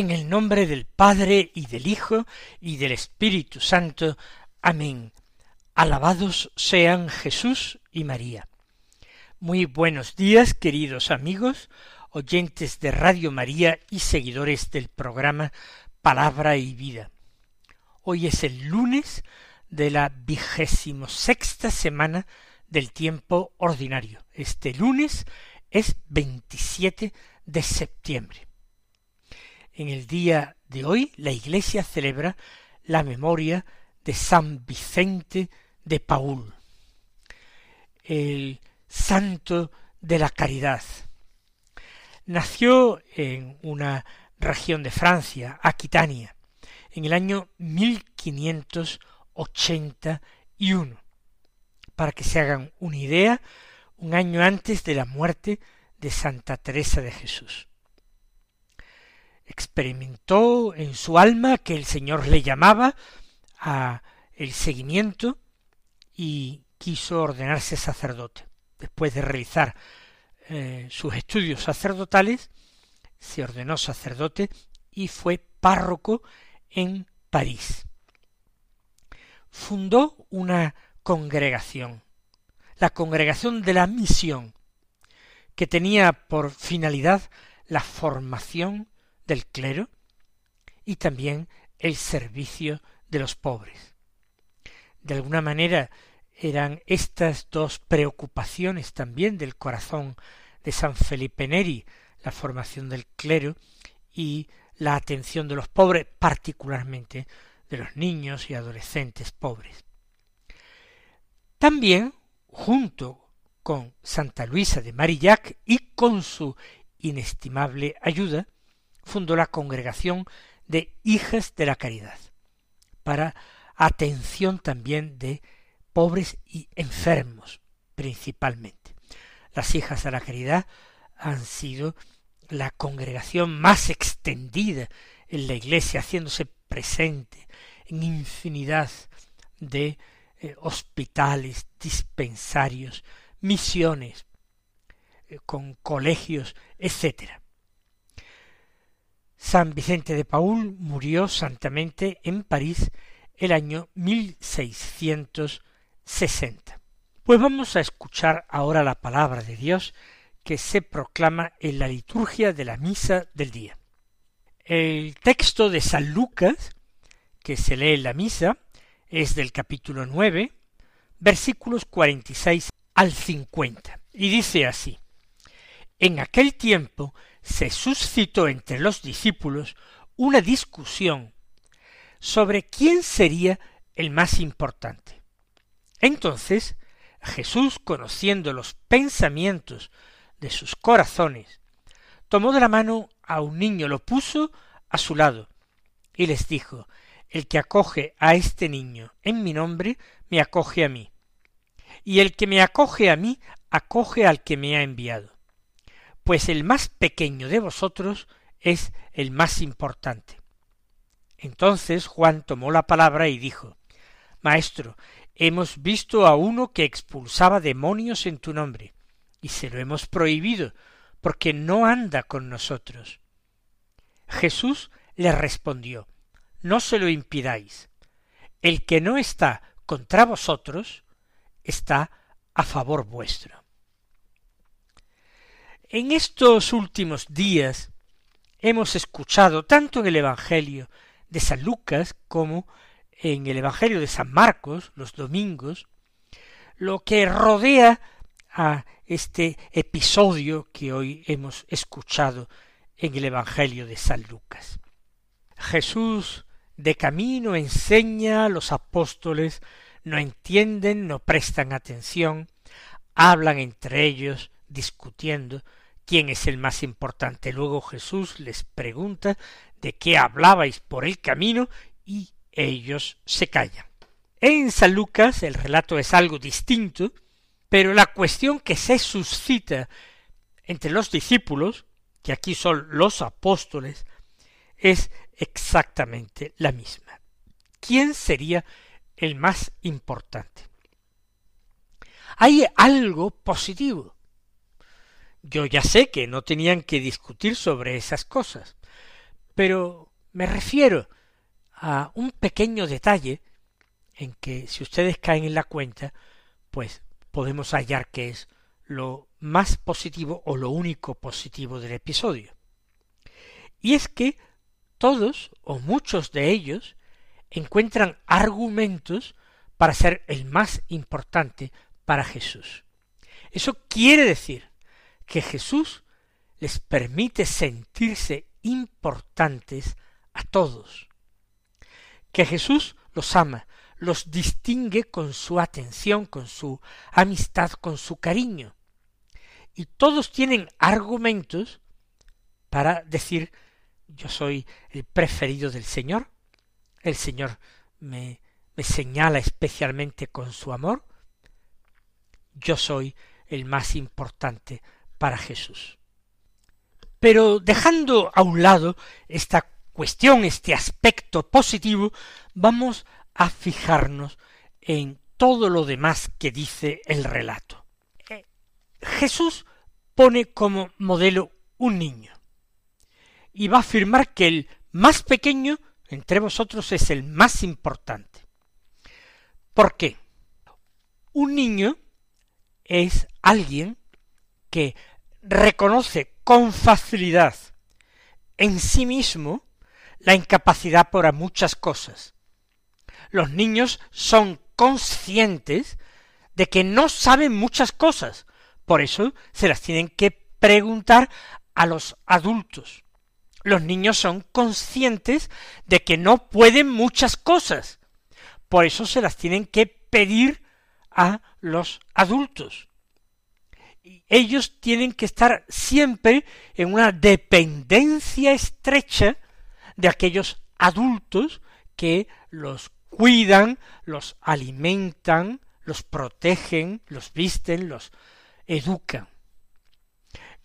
En el nombre del Padre y del Hijo y del Espíritu Santo. Amén. Alabados sean Jesús y María. Muy buenos días, queridos amigos, oyentes de Radio María y seguidores del programa Palabra y Vida. Hoy es el lunes de la vigésimo sexta semana del tiempo ordinario. Este lunes es 27 de septiembre. En el día de hoy la Iglesia celebra la memoria de San Vicente de Paul, el santo de la caridad. Nació en una región de Francia, Aquitania, en el año 1581. Para que se hagan una idea, un año antes de la muerte de Santa Teresa de Jesús experimentó en su alma que el Señor le llamaba a el seguimiento y quiso ordenarse sacerdote. Después de realizar eh, sus estudios sacerdotales, se ordenó sacerdote y fue párroco en París. Fundó una congregación, la Congregación de la Misión, que tenía por finalidad la formación del clero y también el servicio de los pobres. De alguna manera eran estas dos preocupaciones también del corazón de San Felipe Neri, la formación del clero y la atención de los pobres, particularmente de los niños y adolescentes pobres. También, junto con Santa Luisa de Marillac y con su inestimable ayuda, fundó la congregación de Hijas de la Caridad, para atención también de pobres y enfermos, principalmente. Las Hijas de la Caridad han sido la congregación más extendida en la Iglesia, haciéndose presente en infinidad de eh, hospitales, dispensarios, misiones, eh, con colegios, etcétera. San Vicente de Paul murió santamente en París el año 1660. Pues vamos a escuchar ahora la palabra de Dios que se proclama en la liturgia de la misa del día. El texto de San Lucas, que se lee en la misa, es del capítulo nueve, versículos cuarenta y seis al cincuenta, y dice así En aquel tiempo se suscitó entre los discípulos una discusión sobre quién sería el más importante. Entonces Jesús, conociendo los pensamientos de sus corazones, tomó de la mano a un niño, lo puso a su lado, y les dijo, el que acoge a este niño en mi nombre, me acoge a mí, y el que me acoge a mí, acoge al que me ha enviado pues el más pequeño de vosotros es el más importante. Entonces Juan tomó la palabra y dijo Maestro, hemos visto a uno que expulsaba demonios en tu nombre, y se lo hemos prohibido, porque no anda con nosotros. Jesús le respondió No se lo impidáis. El que no está contra vosotros está a favor vuestro. En estos últimos días hemos escuchado tanto en el Evangelio de San Lucas como en el Evangelio de San Marcos los domingos, lo que rodea a este episodio que hoy hemos escuchado en el Evangelio de San Lucas. Jesús de camino enseña a los apóstoles, no entienden, no prestan atención, hablan entre ellos, discutiendo, quién es el más importante. Luego Jesús les pregunta de qué hablabais por el camino y ellos se callan. En San Lucas el relato es algo distinto, pero la cuestión que se suscita entre los discípulos, que aquí son los apóstoles, es exactamente la misma. ¿Quién sería el más importante? Hay algo positivo. Yo ya sé que no tenían que discutir sobre esas cosas, pero me refiero a un pequeño detalle en que si ustedes caen en la cuenta, pues podemos hallar que es lo más positivo o lo único positivo del episodio. Y es que todos o muchos de ellos encuentran argumentos para ser el más importante para Jesús. Eso quiere decir que Jesús les permite sentirse importantes a todos, que Jesús los ama, los distingue con su atención, con su amistad, con su cariño. Y todos tienen argumentos para decir yo soy el preferido del Señor, el Señor me, me señala especialmente con su amor, yo soy el más importante para Jesús. Pero dejando a un lado esta cuestión, este aspecto positivo, vamos a fijarnos en todo lo demás que dice el relato. Jesús pone como modelo un niño y va a afirmar que el más pequeño entre vosotros es el más importante. ¿Por qué? Un niño es alguien que reconoce con facilidad en sí mismo la incapacidad para muchas cosas, los niños son conscientes de que no saben muchas cosas, por eso se las tienen que preguntar a los adultos. Los niños son conscientes de que no pueden muchas cosas, por eso se las tienen que pedir a los adultos. Ellos tienen que estar siempre en una dependencia estrecha de aquellos adultos que los cuidan, los alimentan, los protegen, los visten, los educan.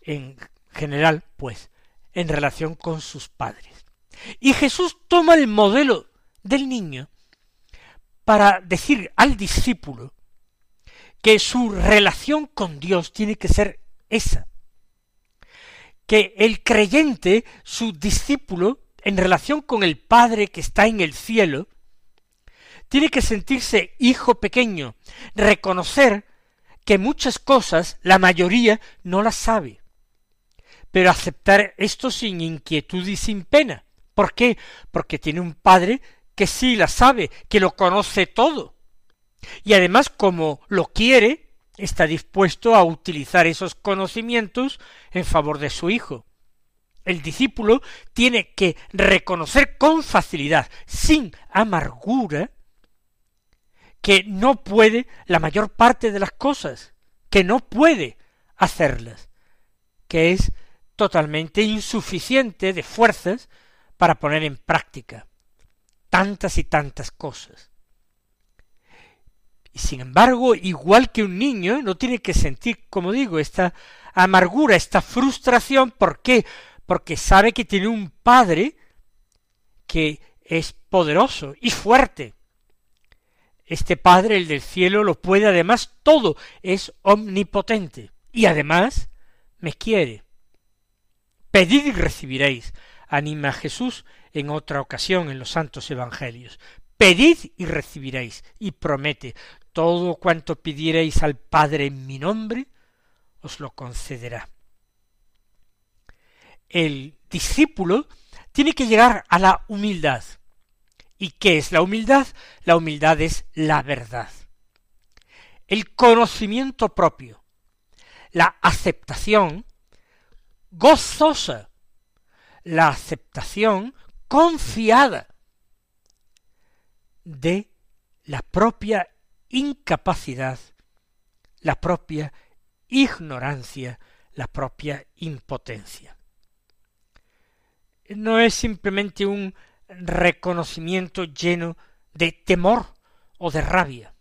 En general, pues, en relación con sus padres. Y Jesús toma el modelo del niño para decir al discípulo que su relación con Dios tiene que ser esa, que el creyente, su discípulo, en relación con el Padre que está en el cielo, tiene que sentirse hijo pequeño, reconocer que muchas cosas, la mayoría, no las sabe, pero aceptar esto sin inquietud y sin pena. ¿Por qué? Porque tiene un padre que sí la sabe, que lo conoce todo. Y además, como lo quiere, está dispuesto a utilizar esos conocimientos en favor de su hijo. El discípulo tiene que reconocer con facilidad, sin amargura, que no puede la mayor parte de las cosas, que no puede hacerlas, que es totalmente insuficiente de fuerzas para poner en práctica tantas y tantas cosas. Y sin embargo, igual que un niño, no tiene que sentir, como digo, esta amargura, esta frustración, ¿por qué? Porque sabe que tiene un padre que es poderoso y fuerte, este Padre, el del cielo, lo puede además todo, es omnipotente. Y además me quiere. Pedid y recibiréis, anima a Jesús en otra ocasión en los santos evangelios. Pedid y recibiréis, y promete, todo cuanto pidiereis al Padre en mi nombre, os lo concederá. El discípulo tiene que llegar a la humildad, ¿Y qué es la humildad? La humildad es la verdad. El conocimiento propio, la aceptación gozosa, la aceptación confiada de la propia incapacidad, la propia ignorancia, la propia impotencia. No es simplemente un reconocimiento lleno de temor o de rabia,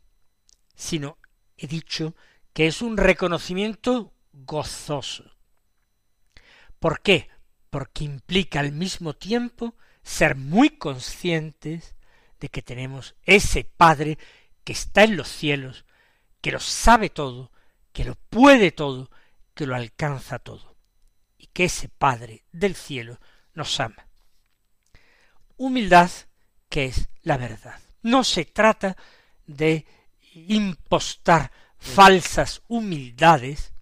sino he dicho que es un reconocimiento gozoso. ¿Por qué? Porque implica al mismo tiempo ser muy conscientes de que tenemos ese Padre que está en los cielos, que lo sabe todo, que lo puede todo, que lo alcanza todo, y que ese Padre del cielo nos ama. Humildad que es la verdad. No se trata de impostar falsas humildades,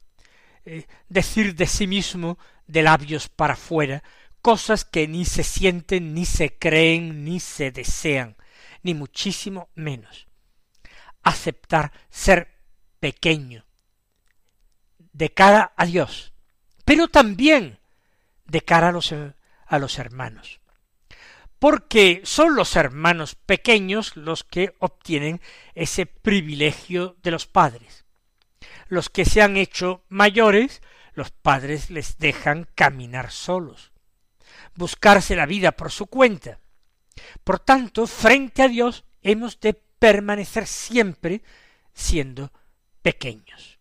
eh, decir de sí mismo de labios para fuera cosas que ni se sienten, ni se creen, ni se desean, ni muchísimo menos. Aceptar ser pequeño de cara a Dios, pero también de cara a los, a los hermanos porque son los hermanos pequeños los que obtienen ese privilegio de los padres. Los que se han hecho mayores, los padres les dejan caminar solos, buscarse la vida por su cuenta. Por tanto, frente a Dios hemos de permanecer siempre siendo pequeños.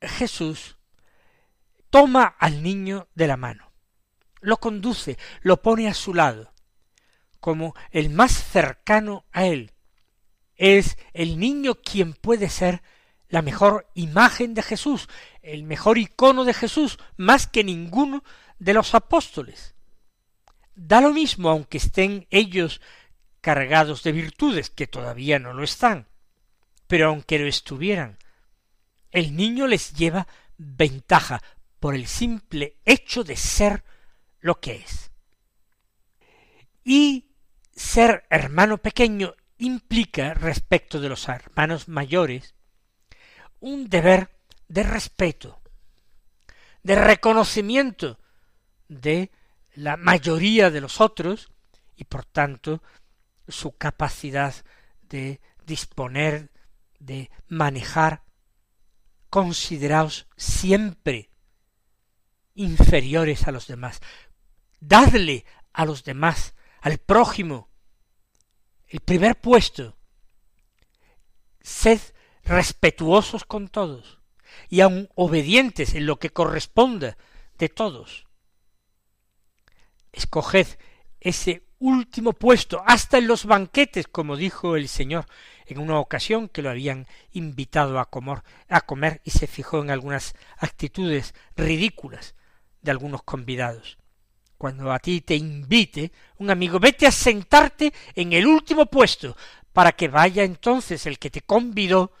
Jesús toma al niño de la mano, lo conduce, lo pone a su lado, como el más cercano a él. Es el niño quien puede ser la mejor imagen de Jesús, el mejor icono de Jesús, más que ninguno de los apóstoles. Da lo mismo aunque estén ellos cargados de virtudes, que todavía no lo están, pero aunque lo estuvieran, el niño les lleva ventaja por el simple hecho de ser lo que es. Y ser hermano pequeño implica respecto de los hermanos mayores un deber de respeto, de reconocimiento de la mayoría de los otros y por tanto su capacidad de disponer, de manejar, consideraos siempre inferiores a los demás. Dadle a los demás al prójimo, el primer puesto. Sed respetuosos con todos y aun obedientes en lo que corresponda de todos. Escoged ese último puesto, hasta en los banquetes, como dijo el Señor en una ocasión que lo habían invitado a comer, a comer y se fijó en algunas actitudes ridículas de algunos convidados cuando a ti te invite un amigo, vete a sentarte en el último puesto, para que vaya entonces el que te convidó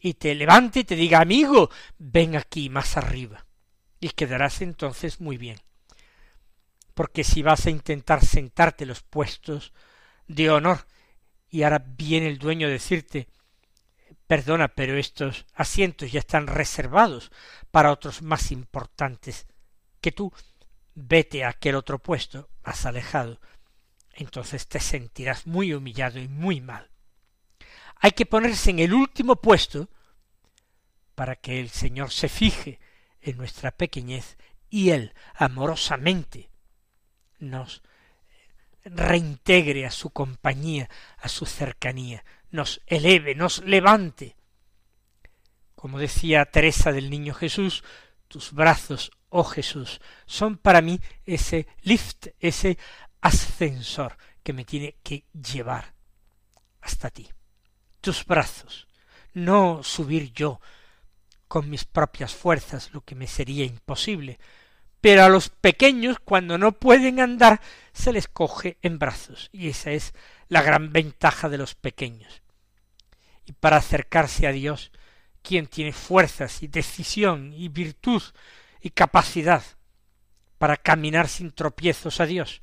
y te levante y te diga, amigo, ven aquí más arriba. Y quedarás entonces muy bien. Porque si vas a intentar sentarte los puestos de honor, y ahora viene el dueño a decirte, perdona, pero estos asientos ya están reservados para otros más importantes que tú, vete a aquel otro puesto más alejado, entonces te sentirás muy humillado y muy mal. Hay que ponerse en el último puesto para que el Señor se fije en nuestra pequeñez y Él amorosamente nos reintegre a su compañía, a su cercanía, nos eleve, nos levante. Como decía Teresa del Niño Jesús, tus brazos, oh Jesús, son para mí ese lift, ese ascensor que me tiene que llevar hasta ti. Tus brazos, no subir yo con mis propias fuerzas, lo que me sería imposible, pero a los pequeños cuando no pueden andar se les coge en brazos, y esa es la gran ventaja de los pequeños. Y para acercarse a Dios, quien tiene fuerzas y decisión y virtud y capacidad para caminar sin tropiezos a Dios,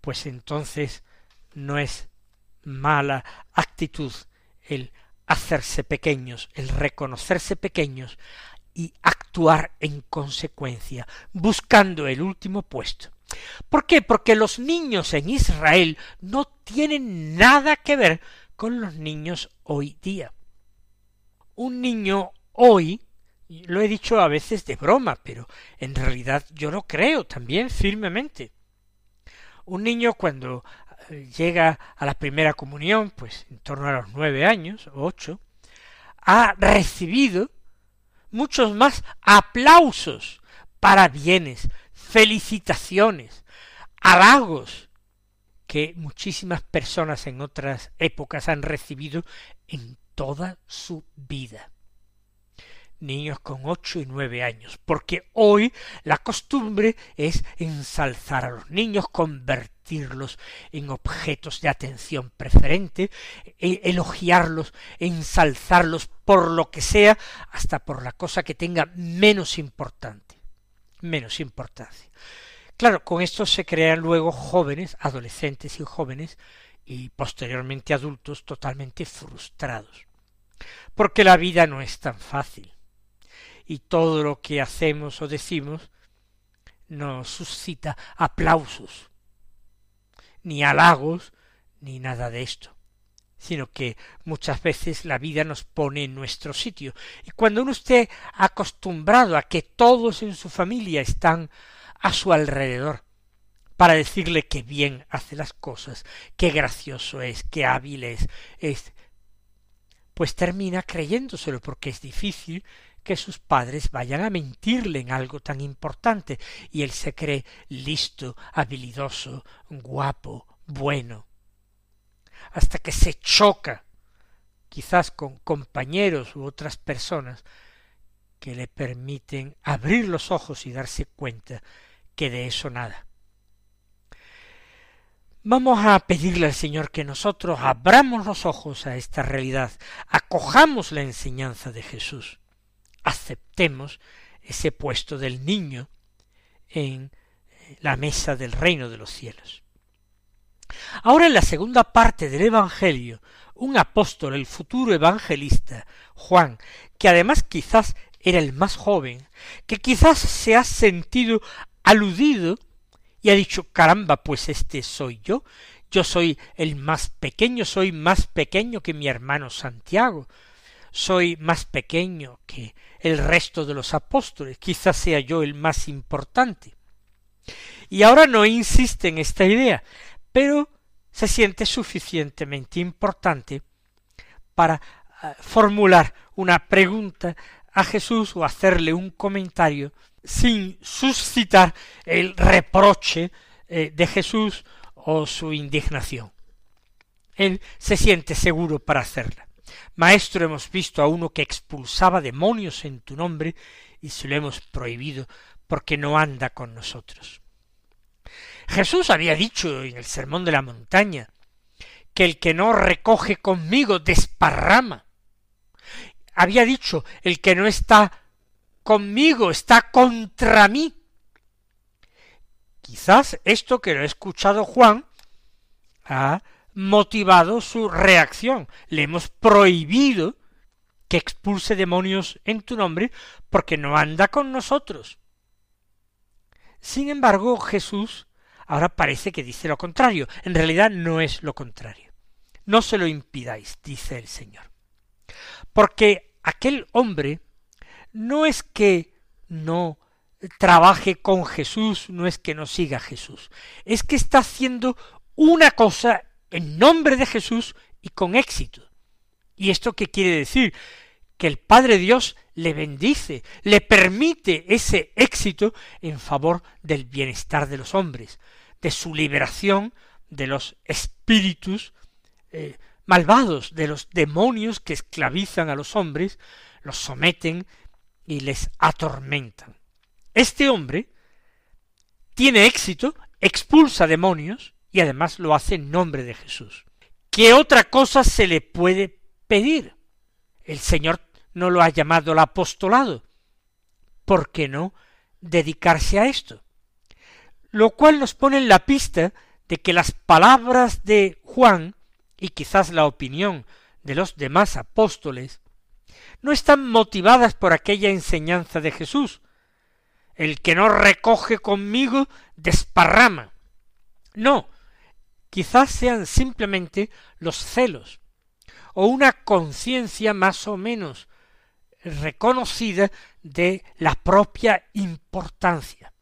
pues entonces no es mala actitud el hacerse pequeños, el reconocerse pequeños y en consecuencia, buscando el último puesto. ¿Por qué? Porque los niños en Israel no tienen nada que ver con los niños hoy día. Un niño hoy lo he dicho a veces de broma, pero en realidad yo lo creo también firmemente. Un niño cuando llega a la primera comunión, pues en torno a los nueve años o ocho, ha recibido muchos más aplausos, parabienes, felicitaciones, halagos que muchísimas personas en otras épocas han recibido en toda su vida niños con ocho y nueve años, porque hoy la costumbre es ensalzar a los niños, convertirlos en objetos de atención preferente, e elogiarlos, ensalzarlos por lo que sea, hasta por la cosa que tenga menos importante, menos importancia. Claro, con esto se crean luego jóvenes, adolescentes y jóvenes, y posteriormente adultos totalmente frustrados. Porque la vida no es tan fácil y todo lo que hacemos o decimos no suscita aplausos, ni halagos, ni nada de esto, sino que muchas veces la vida nos pone en nuestro sitio. Y cuando uno esté acostumbrado a que todos en su familia están a su alrededor, para decirle que bien hace las cosas, qué gracioso es, qué hábil es, es pues termina creyéndoselo porque es difícil que sus padres vayan a mentirle en algo tan importante y él se cree listo, habilidoso, guapo, bueno. Hasta que se choca quizás con compañeros u otras personas que le permiten abrir los ojos y darse cuenta que de eso nada. Vamos a pedirle al Señor que nosotros abramos los ojos a esta realidad, acojamos la enseñanza de Jesús aceptemos ese puesto del niño en la mesa del reino de los cielos. Ahora en la segunda parte del Evangelio, un apóstol, el futuro evangelista, Juan, que además quizás era el más joven, que quizás se ha sentido aludido y ha dicho caramba, pues este soy yo, yo soy el más pequeño, soy más pequeño que mi hermano Santiago, soy más pequeño que el resto de los apóstoles, quizás sea yo el más importante. Y ahora no insiste en esta idea, pero se siente suficientemente importante para eh, formular una pregunta a Jesús o hacerle un comentario sin suscitar el reproche eh, de Jesús o su indignación. Él se siente seguro para hacerla. Maestro, hemos visto a uno que expulsaba demonios en tu nombre y se lo hemos prohibido porque no anda con nosotros. Jesús había dicho en el Sermón de la Montaña que el que no recoge conmigo desparrama. Había dicho el que no está conmigo está contra mí. Quizás esto que lo ha escuchado Juan ha motivado su reacción. Le hemos prohibido que expulse demonios en tu nombre porque no anda con nosotros. Sin embargo, Jesús ahora parece que dice lo contrario. En realidad no es lo contrario. No se lo impidáis, dice el Señor. Porque aquel hombre no es que no trabaje con Jesús, no es que no siga a Jesús, es que está haciendo una cosa en nombre de Jesús y con éxito. ¿Y esto qué quiere decir? Que el Padre Dios le bendice, le permite ese éxito en favor del bienestar de los hombres, de su liberación de los espíritus eh, malvados, de los demonios que esclavizan a los hombres, los someten y les atormentan. Este hombre tiene éxito, expulsa demonios, y además lo hace en nombre de Jesús. ¿Qué otra cosa se le puede pedir? El Señor no lo ha llamado al apostolado. ¿Por qué no dedicarse a esto? Lo cual nos pone en la pista de que las palabras de Juan y quizás la opinión de los demás apóstoles no están motivadas por aquella enseñanza de Jesús. El que no recoge conmigo desparrama. No, quizás sean simplemente los celos o una conciencia más o menos reconocida de la propia importancia.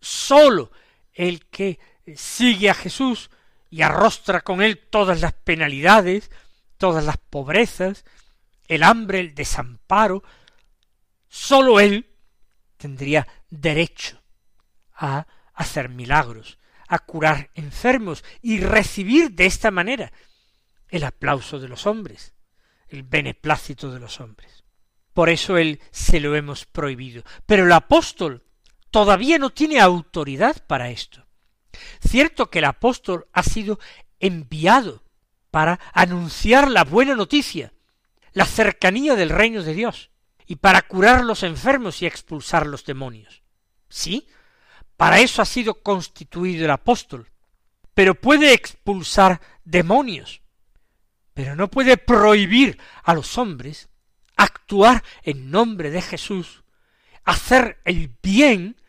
Sólo el que sigue a Jesús y arrostra con él todas las penalidades, todas las pobrezas, el hambre, el desamparo, sólo él tendría derecho a hacer milagros, a curar enfermos y recibir de esta manera el aplauso de los hombres, el beneplácito de los hombres. Por eso él se lo hemos prohibido. Pero el apóstol todavía no tiene autoridad para esto. Cierto que el apóstol ha sido enviado para anunciar la buena noticia, la cercanía del reino de Dios, y para curar los enfermos y expulsar los demonios. Sí, para eso ha sido constituido el apóstol. Pero puede expulsar demonios, pero no puede prohibir a los hombres actuar en nombre de Jesús, hacer el bien,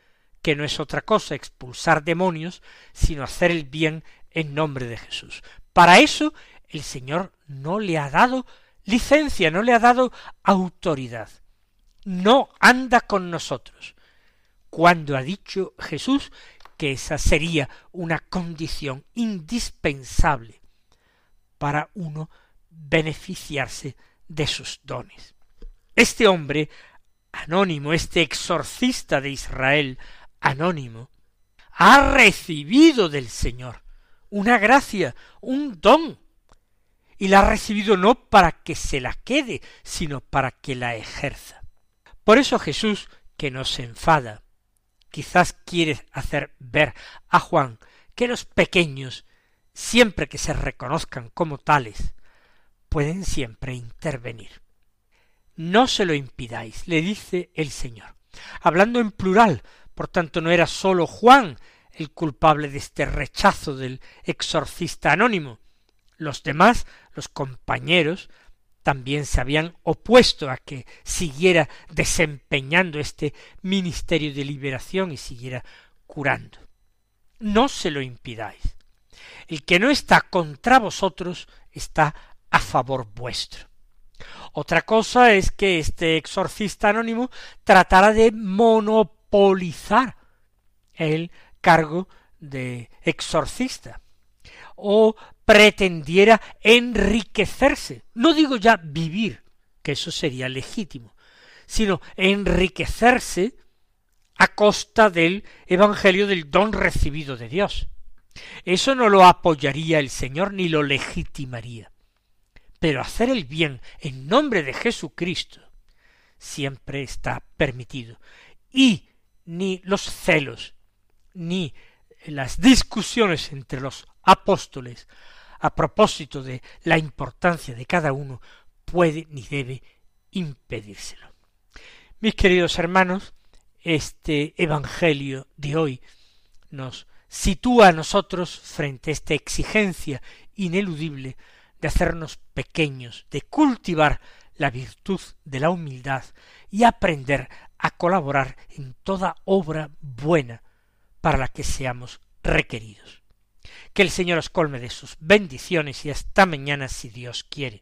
que no es otra cosa expulsar demonios, sino hacer el bien en nombre de Jesús. Para eso el Señor no le ha dado licencia, no le ha dado autoridad. No anda con nosotros cuando ha dicho Jesús que esa sería una condición indispensable para uno beneficiarse de sus dones. Este hombre anónimo, este exorcista de Israel anónimo, ha recibido del Señor una gracia, un don, y la ha recibido no para que se la quede, sino para que la ejerza. Por eso Jesús, que nos enfada, quizás quiere hacer ver a Juan que los pequeños, siempre que se reconozcan como tales, pueden siempre intervenir. No se lo impidáis, le dice el Señor. Hablando en plural, por tanto no era sólo Juan el culpable de este rechazo del exorcista anónimo. Los demás, los compañeros, también se habían opuesto a que siguiera desempeñando este ministerio de liberación y siguiera curando. No se lo impidáis. El que no está contra vosotros está a favor vuestro. Otra cosa es que este exorcista anónimo tratara de monopolizar el cargo de exorcista o pretendiera enriquecerse, no digo ya vivir, que eso sería legítimo, sino enriquecerse a costa del Evangelio del don recibido de Dios. Eso no lo apoyaría el Señor ni lo legitimaría. Pero hacer el bien en nombre de Jesucristo siempre está permitido. Y ni los celos, ni las discusiones entre los apóstoles a propósito de la importancia de cada uno puede ni debe impedírselo. Mis queridos hermanos, este Evangelio de hoy nos sitúa a nosotros frente a esta exigencia ineludible de hacernos pequeños, de cultivar la virtud de la humildad y aprender a colaborar en toda obra buena para la que seamos requeridos. Que el Señor os colme de sus bendiciones y hasta mañana si Dios quiere.